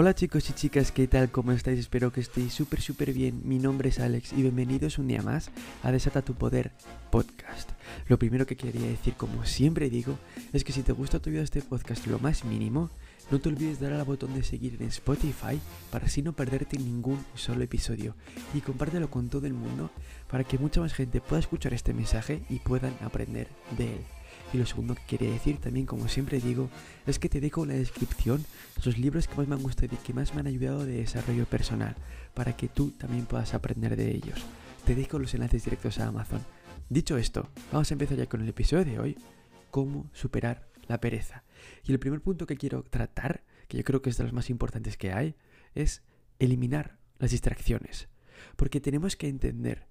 Hola chicos y chicas, ¿qué tal? ¿Cómo estáis? Espero que estéis súper súper bien. Mi nombre es Alex y bienvenidos un día más a Desata tu Poder Podcast. Lo primero que quería decir, como siempre digo, es que si te gusta tu video este podcast lo más mínimo, no te olvides de dar al botón de seguir en Spotify para así no perderte ningún solo episodio y compártelo con todo el mundo para que mucha más gente pueda escuchar este mensaje y puedan aprender de él. Y lo segundo que quería decir también, como siempre digo, es que te dejo en la descripción los libros que más me han gustado y que más me han ayudado de desarrollo personal, para que tú también puedas aprender de ellos. Te dejo los enlaces directos a Amazon. Dicho esto, vamos a empezar ya con el episodio de hoy, cómo superar la pereza. Y el primer punto que quiero tratar, que yo creo que es de los más importantes que hay, es eliminar las distracciones. Porque tenemos que entender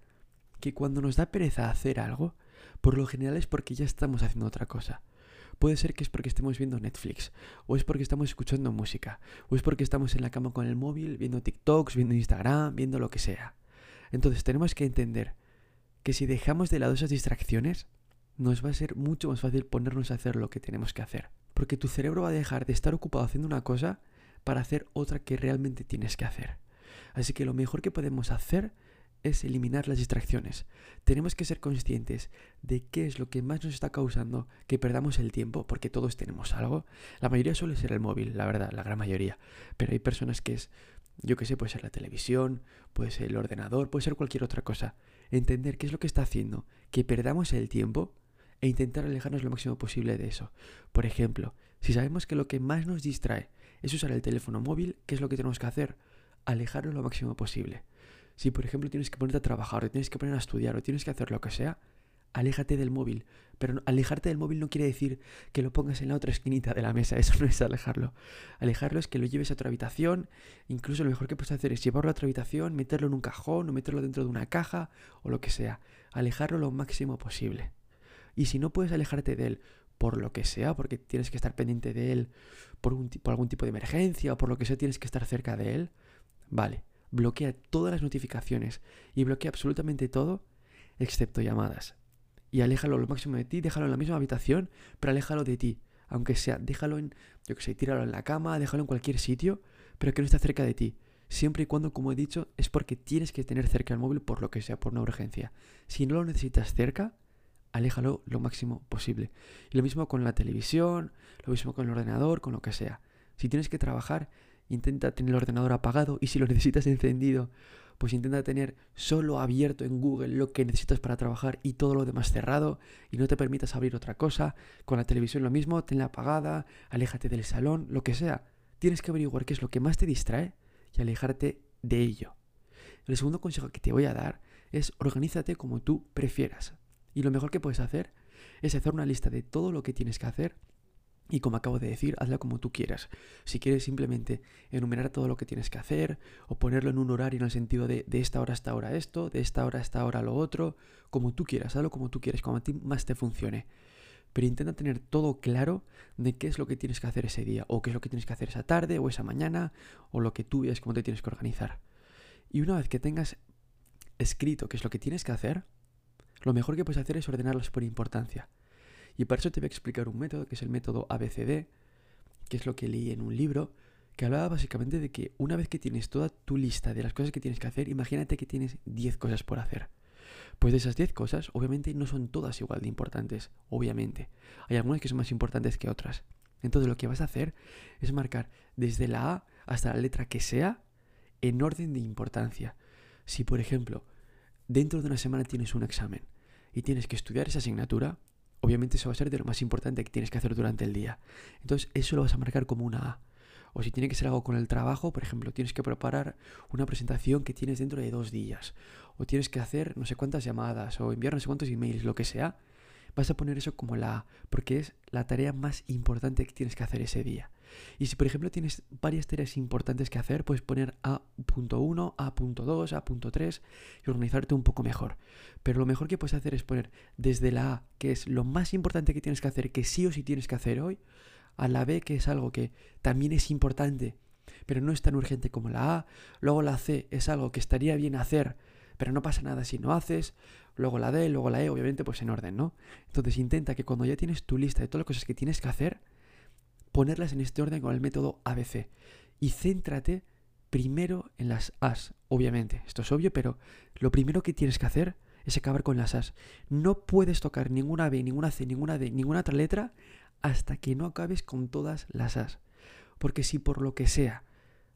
que cuando nos da pereza hacer algo, por lo general es porque ya estamos haciendo otra cosa. Puede ser que es porque estemos viendo Netflix, o es porque estamos escuchando música, o es porque estamos en la cama con el móvil, viendo TikToks, viendo Instagram, viendo lo que sea. Entonces tenemos que entender que si dejamos de lado esas distracciones, nos va a ser mucho más fácil ponernos a hacer lo que tenemos que hacer. Porque tu cerebro va a dejar de estar ocupado haciendo una cosa para hacer otra que realmente tienes que hacer. Así que lo mejor que podemos hacer es eliminar las distracciones. Tenemos que ser conscientes de qué es lo que más nos está causando que perdamos el tiempo, porque todos tenemos algo. La mayoría suele ser el móvil, la verdad, la gran mayoría. Pero hay personas que es, yo qué sé, puede ser la televisión, puede ser el ordenador, puede ser cualquier otra cosa. Entender qué es lo que está haciendo que perdamos el tiempo e intentar alejarnos lo máximo posible de eso. Por ejemplo, si sabemos que lo que más nos distrae es usar el teléfono móvil, ¿qué es lo que tenemos que hacer? Alejarlo lo máximo posible. Si por ejemplo tienes que ponerte a trabajar o tienes que poner a estudiar o tienes que hacer lo que sea, aléjate del móvil. Pero alejarte del móvil no quiere decir que lo pongas en la otra esquinita de la mesa, eso no es alejarlo. Alejarlo es que lo lleves a otra habitación, incluso lo mejor que puedes hacer es llevarlo a otra habitación, meterlo en un cajón o meterlo dentro de una caja o lo que sea. Alejarlo lo máximo posible. Y si no puedes alejarte de él por lo que sea, porque tienes que estar pendiente de él por, por algún tipo de emergencia o por lo que sea, tienes que estar cerca de él, vale bloquea todas las notificaciones y bloquea absolutamente todo excepto llamadas. Y aléjalo lo máximo de ti, déjalo en la misma habitación, pero aléjalo de ti. Aunque sea, déjalo en, yo que sé, tíralo en la cama, déjalo en cualquier sitio, pero que no esté cerca de ti. Siempre y cuando, como he dicho, es porque tienes que tener cerca el móvil por lo que sea, por una urgencia. Si no lo necesitas cerca, aléjalo lo máximo posible. Y lo mismo con la televisión, lo mismo con el ordenador, con lo que sea. Si tienes que trabajar, intenta tener el ordenador apagado y si lo necesitas encendido, pues intenta tener solo abierto en Google lo que necesitas para trabajar y todo lo demás cerrado y no te permitas abrir otra cosa. Con la televisión lo mismo, tenla apagada, aléjate del salón, lo que sea. Tienes que averiguar qué es lo que más te distrae y alejarte de ello. El segundo consejo que te voy a dar es organízate como tú prefieras. Y lo mejor que puedes hacer es hacer una lista de todo lo que tienes que hacer y como acabo de decir, hazla como tú quieras. Si quieres simplemente enumerar todo lo que tienes que hacer o ponerlo en un horario en el sentido de de esta hora a esta hora esto, de esta hora a esta hora lo otro, como tú quieras, hazlo como tú quieras, como a ti más te funcione. Pero intenta tener todo claro de qué es lo que tienes que hacer ese día, o qué es lo que tienes que hacer esa tarde, o esa mañana, o lo que tú veas cómo te tienes que organizar. Y una vez que tengas escrito qué es lo que tienes que hacer, lo mejor que puedes hacer es ordenarlos por importancia. Y para eso te voy a explicar un método que es el método ABCD, que es lo que leí en un libro, que hablaba básicamente de que una vez que tienes toda tu lista de las cosas que tienes que hacer, imagínate que tienes 10 cosas por hacer. Pues de esas 10 cosas, obviamente no son todas igual de importantes, obviamente. Hay algunas que son más importantes que otras. Entonces lo que vas a hacer es marcar desde la A hasta la letra que sea en orden de importancia. Si por ejemplo, dentro de una semana tienes un examen y tienes que estudiar esa asignatura, obviamente eso va a ser de lo más importante que tienes que hacer durante el día. Entonces eso lo vas a marcar como una A. O si tiene que ser algo con el trabajo, por ejemplo, tienes que preparar una presentación que tienes dentro de dos días. O tienes que hacer no sé cuántas llamadas o enviar no sé cuántos emails, lo que sea. Vas a poner eso como la A, porque es la tarea más importante que tienes que hacer ese día. Y si por ejemplo tienes varias tareas importantes que hacer, puedes poner A.1, A.2, A.3 y organizarte un poco mejor. Pero lo mejor que puedes hacer es poner desde la A, que es lo más importante que tienes que hacer, que sí o sí tienes que hacer hoy, a la B, que es algo que también es importante, pero no es tan urgente como la A. Luego la C es algo que estaría bien hacer, pero no pasa nada si no haces. Luego la D, luego la E, obviamente pues en orden, ¿no? Entonces intenta que cuando ya tienes tu lista de todas las cosas que tienes que hacer, ponerlas en este orden con el método ABC. y céntrate primero en las As, obviamente. Esto es obvio, pero lo primero que tienes que hacer es acabar con las As. No puedes tocar ninguna B, ninguna C, ninguna D, ninguna otra letra hasta que no acabes con todas las As. Porque si por lo que sea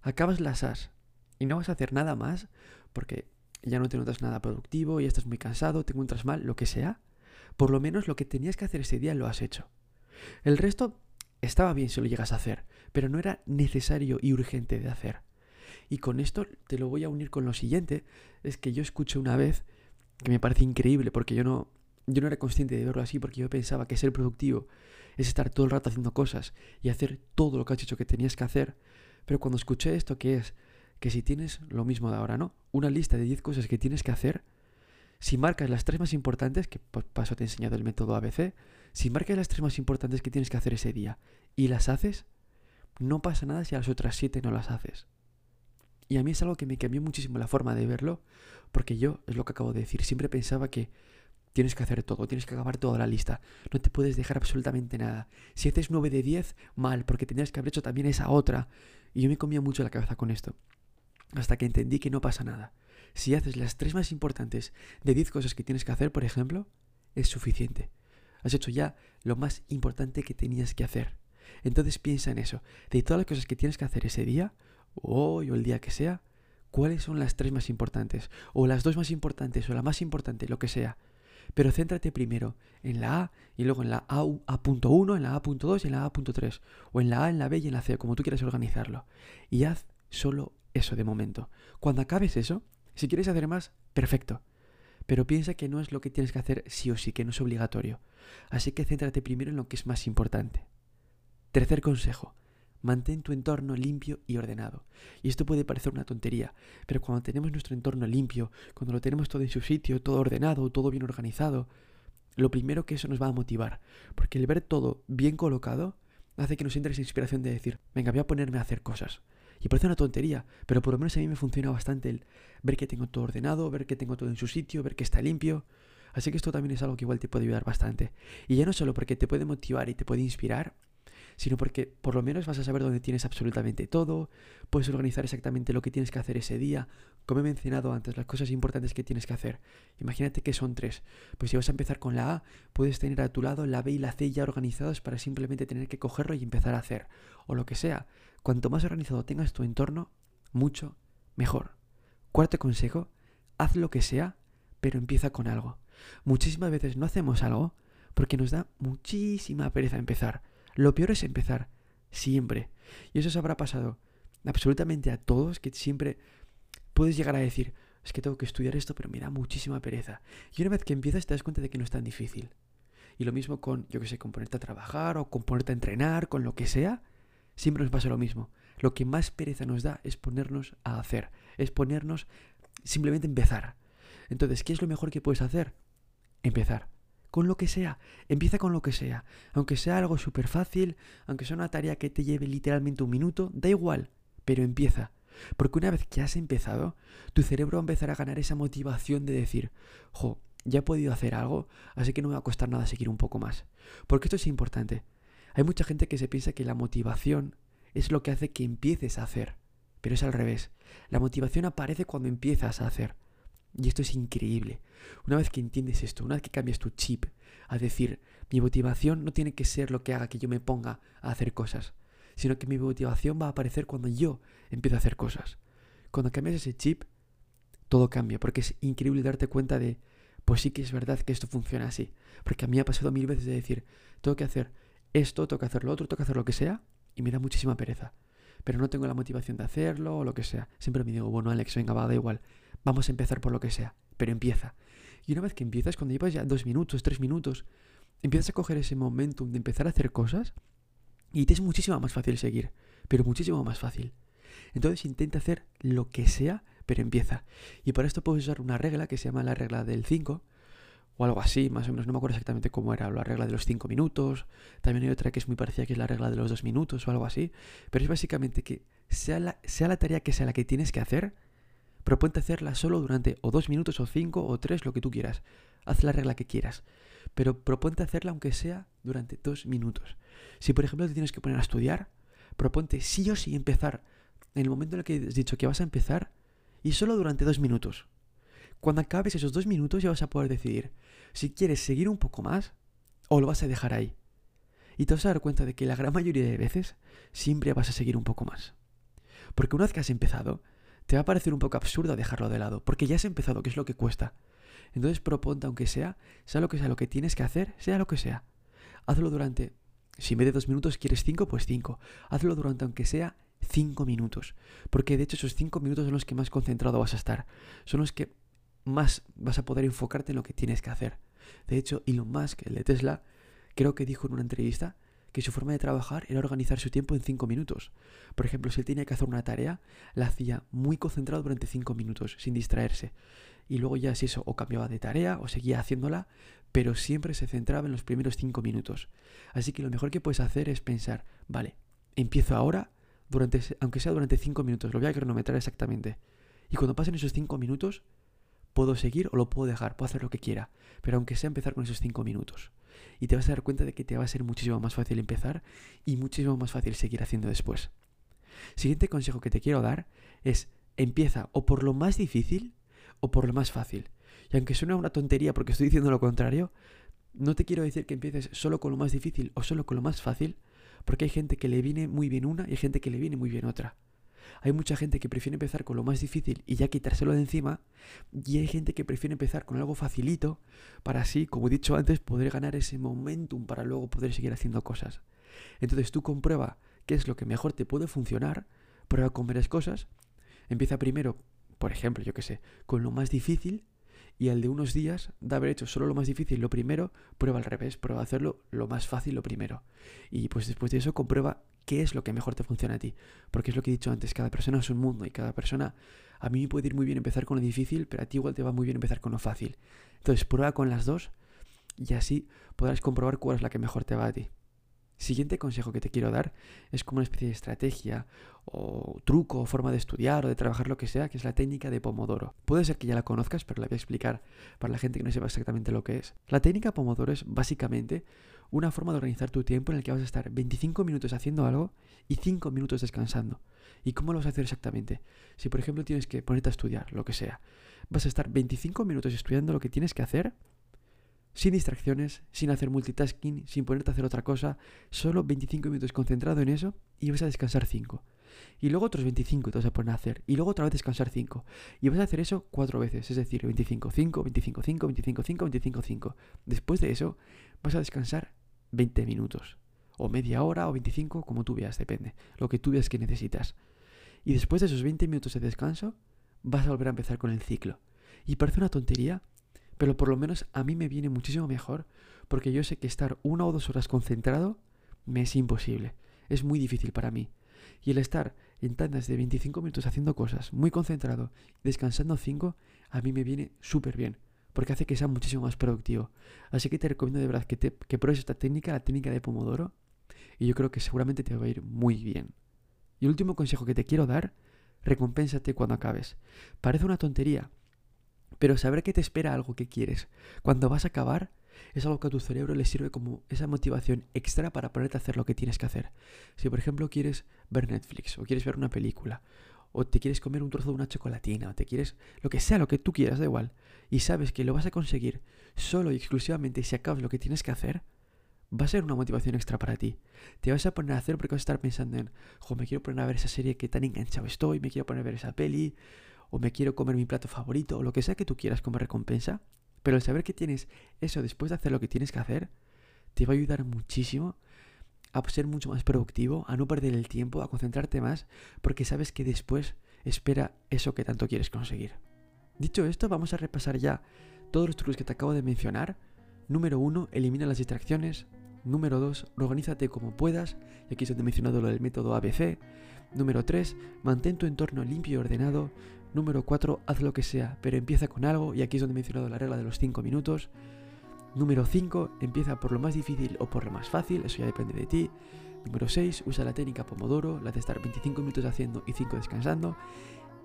acabas las As y no vas a hacer nada más, porque ya no te notas nada productivo, ya estás muy cansado, te encuentras mal, lo que sea, por lo menos lo que tenías que hacer ese día lo has hecho. El resto estaba bien si lo llegas a hacer, pero no era necesario y urgente de hacer. Y con esto te lo voy a unir con lo siguiente, es que yo escuché una vez que me parece increíble porque yo no yo no era consciente de verlo así porque yo pensaba que ser productivo es estar todo el rato haciendo cosas y hacer todo lo que has dicho que tenías que hacer, pero cuando escuché esto que es que si tienes lo mismo de ahora, ¿no? Una lista de 10 cosas que tienes que hacer, si marcas las tres más importantes, que por paso te he enseñado el método ABC, si marcas las tres más importantes que tienes que hacer ese día y las haces, no pasa nada si a las otras siete no las haces. Y a mí es algo que me cambió muchísimo la forma de verlo, porque yo, es lo que acabo de decir, siempre pensaba que tienes que hacer todo, tienes que acabar toda la lista, no te puedes dejar absolutamente nada. Si haces 9 de 10, mal, porque tenías que haber hecho también esa otra. Y yo me comía mucho la cabeza con esto, hasta que entendí que no pasa nada. Si haces las tres más importantes de 10 cosas que tienes que hacer, por ejemplo, es suficiente. Has hecho ya lo más importante que tenías que hacer. Entonces piensa en eso. De todas las cosas que tienes que hacer ese día, hoy o el día que sea, ¿cuáles son las tres más importantes? O las dos más importantes, o la más importante, lo que sea. Pero céntrate primero en la A y luego en la A.1, en la A.2 y en la A.3. O en la A, en la B y en la C, como tú quieras organizarlo. Y haz solo eso de momento. Cuando acabes eso, si quieres hacer más, perfecto. Pero piensa que no es lo que tienes que hacer sí o sí, que no es obligatorio. Así que céntrate primero en lo que es más importante. Tercer consejo. Mantén tu entorno limpio y ordenado. Y esto puede parecer una tontería, pero cuando tenemos nuestro entorno limpio, cuando lo tenemos todo en su sitio, todo ordenado, todo bien organizado, lo primero que eso nos va a motivar, porque el ver todo bien colocado hace que nos entre esa inspiración de decir, venga, voy a ponerme a hacer cosas. Y parece una tontería, pero por lo menos a mí me funciona bastante el ver que tengo todo ordenado, ver que tengo todo en su sitio, ver que está limpio. Así que esto también es algo que igual te puede ayudar bastante. Y ya no solo porque te puede motivar y te puede inspirar, sino porque por lo menos vas a saber dónde tienes absolutamente todo, puedes organizar exactamente lo que tienes que hacer ese día, como he mencionado antes, las cosas importantes que tienes que hacer. Imagínate que son tres. Pues si vas a empezar con la A, puedes tener a tu lado la B y la C ya organizados para simplemente tener que cogerlo y empezar a hacer. O lo que sea. Cuanto más organizado tengas tu entorno, mucho mejor. Cuarto consejo, haz lo que sea, pero empieza con algo. Muchísimas veces no hacemos algo porque nos da muchísima pereza empezar. Lo peor es empezar, siempre. Y eso se habrá pasado absolutamente a todos, que siempre puedes llegar a decir, es que tengo que estudiar esto, pero me da muchísima pereza. Y una vez que empiezas te das cuenta de que no es tan difícil. Y lo mismo con, yo que sé, con ponerte a trabajar o con ponerte a entrenar, con lo que sea, siempre nos pasa lo mismo. Lo que más pereza nos da es ponernos a hacer, es ponernos simplemente empezar. Entonces, ¿qué es lo mejor que puedes hacer? Empezar con lo que sea. Empieza con lo que sea. Aunque sea algo súper fácil, aunque sea una tarea que te lleve literalmente un minuto, da igual, pero empieza. Porque una vez que has empezado, tu cerebro va a empezar a ganar esa motivación de decir, jo, ya he podido hacer algo, así que no me va a costar nada seguir un poco más. Porque esto es importante. Hay mucha gente que se piensa que la motivación es lo que hace que empieces a hacer. Pero es al revés. La motivación aparece cuando empiezas a hacer. Y esto es increíble. Una vez que entiendes esto, una vez que cambias tu chip a decir, mi motivación no tiene que ser lo que haga que yo me ponga a hacer cosas, sino que mi motivación va a aparecer cuando yo empiezo a hacer cosas. Cuando cambias ese chip, todo cambia, porque es increíble darte cuenta de, pues sí que es verdad que esto funciona así. Porque a mí ha pasado mil veces de decir, tengo que hacer esto, tengo que hacer lo otro, tengo que hacer lo que sea, y me da muchísima pereza. Pero no tengo la motivación de hacerlo o lo que sea. Siempre me digo, bueno, Alex, venga, va, da igual vamos a empezar por lo que sea, pero empieza. Y una vez que empiezas, cuando llevas ya dos minutos, tres minutos, empiezas a coger ese momentum de empezar a hacer cosas y te es muchísimo más fácil seguir, pero muchísimo más fácil. Entonces intenta hacer lo que sea, pero empieza. Y para esto puedes usar una regla que se llama la regla del 5, o algo así, más o menos, no me acuerdo exactamente cómo era, la regla de los 5 minutos, también hay otra que es muy parecida, que es la regla de los 2 minutos o algo así, pero es básicamente que sea la, sea la tarea que sea la que tienes que hacer, Proponte hacerla solo durante o dos minutos o cinco o tres, lo que tú quieras. Haz la regla que quieras. Pero proponte hacerla aunque sea durante dos minutos. Si por ejemplo te tienes que poner a estudiar, proponte sí o sí empezar en el momento en el que has dicho que vas a empezar y solo durante dos minutos. Cuando acabes esos dos minutos ya vas a poder decidir si quieres seguir un poco más o lo vas a dejar ahí. Y te vas a dar cuenta de que la gran mayoría de veces siempre vas a seguir un poco más. Porque una vez que has empezado, te va a parecer un poco absurdo dejarlo de lado, porque ya has empezado, que es lo que cuesta. Entonces proponte, aunque sea, sea lo que sea lo que tienes que hacer, sea lo que sea. Hazlo durante, si en vez de dos minutos quieres cinco, pues cinco. Hazlo durante, aunque sea, cinco minutos. Porque de hecho esos cinco minutos son los que más concentrado vas a estar. Son los que más vas a poder enfocarte en lo que tienes que hacer. De hecho, Elon Musk, el de Tesla, creo que dijo en una entrevista que su forma de trabajar era organizar su tiempo en 5 minutos. Por ejemplo, si él tenía que hacer una tarea, la hacía muy concentrado durante 5 minutos, sin distraerse. Y luego ya si eso o cambiaba de tarea o seguía haciéndola, pero siempre se centraba en los primeros 5 minutos. Así que lo mejor que puedes hacer es pensar, vale, empiezo ahora, durante, aunque sea durante 5 minutos, lo voy a cronometrar exactamente. Y cuando pasen esos 5 minutos, puedo seguir o lo puedo dejar, puedo hacer lo que quiera, pero aunque sea empezar con esos 5 minutos. Y te vas a dar cuenta de que te va a ser muchísimo más fácil empezar y muchísimo más fácil seguir haciendo después. Siguiente consejo que te quiero dar es empieza o por lo más difícil o por lo más fácil. Y aunque suene una tontería porque estoy diciendo lo contrario, no te quiero decir que empieces solo con lo más difícil o solo con lo más fácil, porque hay gente que le viene muy bien una y hay gente que le viene muy bien otra. Hay mucha gente que prefiere empezar con lo más difícil y ya quitárselo de encima. Y hay gente que prefiere empezar con algo facilito para así, como he dicho antes, poder ganar ese momentum para luego poder seguir haciendo cosas. Entonces tú comprueba qué es lo que mejor te puede funcionar, prueba con varias cosas. Empieza primero, por ejemplo, yo qué sé, con lo más difícil y al de unos días de haber hecho solo lo más difícil lo primero, prueba al revés, prueba a hacerlo lo más fácil lo primero. Y pues después de eso comprueba qué es lo que mejor te funciona a ti. Porque es lo que he dicho antes, cada persona es un mundo y cada persona, a mí me puede ir muy bien empezar con lo difícil, pero a ti igual te va muy bien empezar con lo fácil. Entonces prueba con las dos y así podrás comprobar cuál es la que mejor te va a ti. Siguiente consejo que te quiero dar es como una especie de estrategia o truco o forma de estudiar o de trabajar lo que sea, que es la técnica de Pomodoro. Puede ser que ya la conozcas, pero la voy a explicar para la gente que no sepa exactamente lo que es. La técnica Pomodoro es básicamente una forma de organizar tu tiempo en el que vas a estar 25 minutos haciendo algo y 5 minutos descansando. ¿Y cómo lo vas a hacer exactamente? Si por ejemplo tienes que ponerte a estudiar, lo que sea, vas a estar 25 minutos estudiando lo que tienes que hacer sin distracciones, sin hacer multitasking, sin ponerte a hacer otra cosa, solo 25 minutos concentrado en eso y vas a descansar 5. Y luego otros 25 te vas a poner a hacer. Y luego otra vez descansar 5. Y vas a hacer eso cuatro veces, es decir, 25, 5, 25, 5, 25, 5, 25, 5. Después de eso vas a descansar 20 minutos. O media hora o 25, como tú veas, depende. Lo que tú veas que necesitas. Y después de esos 20 minutos de descanso, vas a volver a empezar con el ciclo. Y parece una tontería, pero por lo menos a mí me viene muchísimo mejor porque yo sé que estar una o dos horas concentrado me es imposible. Es muy difícil para mí. Y el estar en tandas de 25 minutos haciendo cosas, muy concentrado, descansando 5, a mí me viene súper bien, porque hace que sea muchísimo más productivo. Así que te recomiendo de verdad que, te, que pruebes esta técnica, la técnica de Pomodoro, y yo creo que seguramente te va a ir muy bien. Y el último consejo que te quiero dar, recompénsate cuando acabes. Parece una tontería, pero saber que te espera algo que quieres cuando vas a acabar es algo que a tu cerebro le sirve como esa motivación extra para ponerte a hacer lo que tienes que hacer. Si por ejemplo quieres ver Netflix o quieres ver una película o te quieres comer un trozo de una chocolatina o te quieres lo que sea, lo que tú quieras, da igual, y sabes que lo vas a conseguir solo y exclusivamente si acabas lo que tienes que hacer, va a ser una motivación extra para ti. Te vas a poner a hacer porque vas a estar pensando en, jo, me quiero poner a ver esa serie que tan enganchado estoy, me quiero poner a ver esa peli, o me quiero comer mi plato favorito, o lo que sea que tú quieras como recompensa, pero el saber que tienes eso después de hacer lo que tienes que hacer, te va a ayudar muchísimo a ser mucho más productivo, a no perder el tiempo, a concentrarte más, porque sabes que después espera eso que tanto quieres conseguir. Dicho esto, vamos a repasar ya todos los trucos que te acabo de mencionar. Número uno, elimina las distracciones. Número 2, organízate como puedas, y aquí es donde he mencionado lo del método ABC. Número 3, mantén tu entorno limpio y ordenado. Número 4, haz lo que sea, pero empieza con algo, y aquí es donde he mencionado la regla de los 5 minutos. Número 5, empieza por lo más difícil o por lo más fácil, eso ya depende de ti. Número 6, usa la técnica Pomodoro, la de estar 25 minutos haciendo y 5 descansando.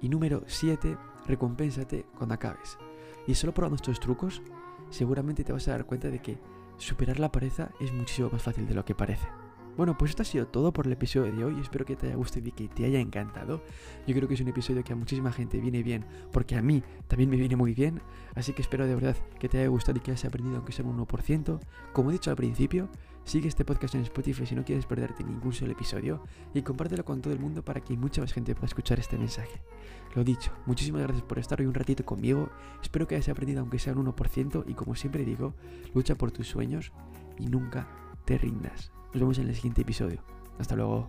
Y número 7, recompénsate cuando acabes. Y solo probando estos trucos, seguramente te vas a dar cuenta de que superar la pereza es muchísimo más fácil de lo que parece. Bueno, pues esto ha sido todo por el episodio de hoy. Espero que te haya gustado y que te haya encantado. Yo creo que es un episodio que a muchísima gente viene bien, porque a mí también me viene muy bien. Así que espero de verdad que te haya gustado y que hayas aprendido aunque sea un 1%. Como he dicho al principio, sigue este podcast en Spotify si no quieres perderte ningún solo episodio y compártelo con todo el mundo para que mucha más gente pueda escuchar este mensaje. Lo dicho, muchísimas gracias por estar hoy un ratito conmigo. Espero que hayas aprendido aunque sea un 1% y como siempre digo, lucha por tus sueños y nunca te rindas. Nos vemos en el siguiente episodio. Hasta luego.